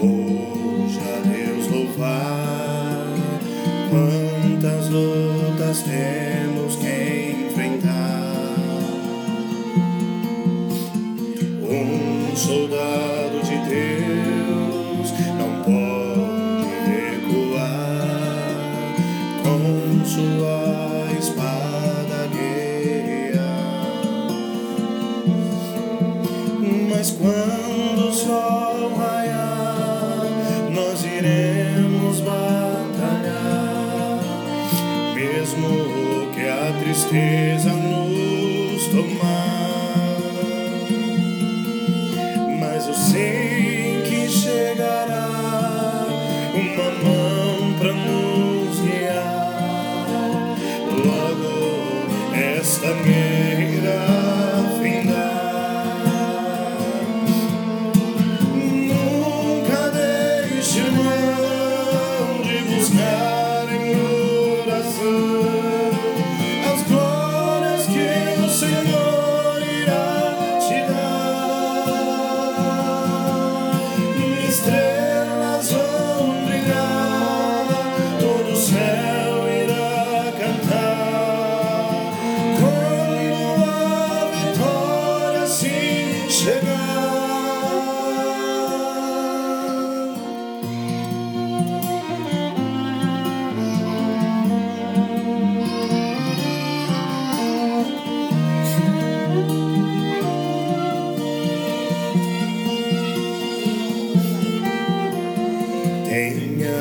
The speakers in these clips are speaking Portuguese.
Hoje a Deus louvar, quantas lutas temos que enfrentar. Um soldado. Mas quando o sol raiar, nós iremos batalhar, mesmo que a tristeza nos tomar. Mas eu sei que chegará uma mão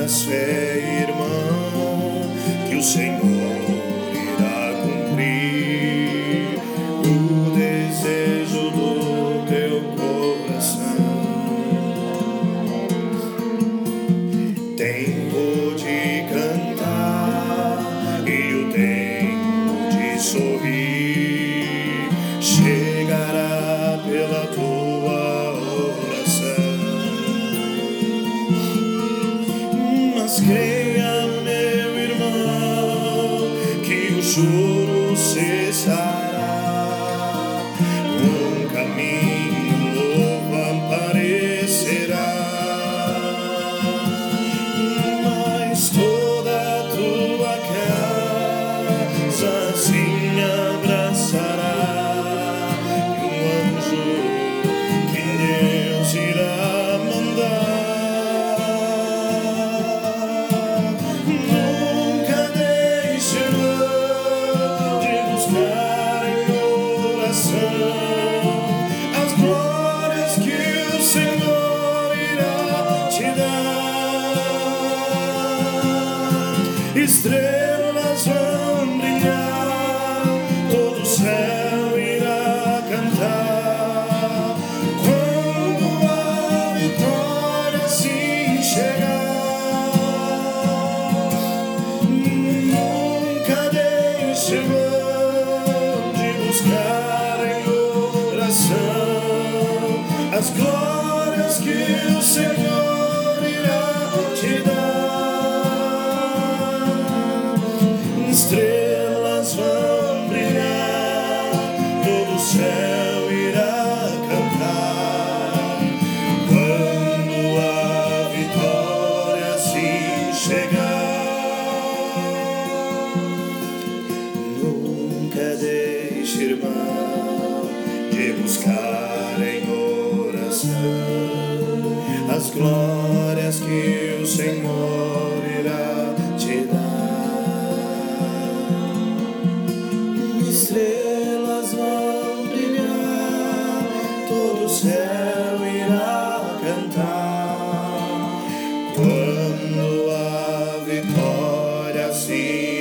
Tenhas fé, irmão, que o Senhor Mas Estrelas vão brilhar, todo o céu irá cantar. Quando a vitória se chegar, nunca deixe de buscar em oração as glórias que o Senhor irá te dar. este irmão de buscar em oração as glórias que o Senhor irá te dar. Estrelas vão brilhar, todo o céu irá cantar. Quando a vitória se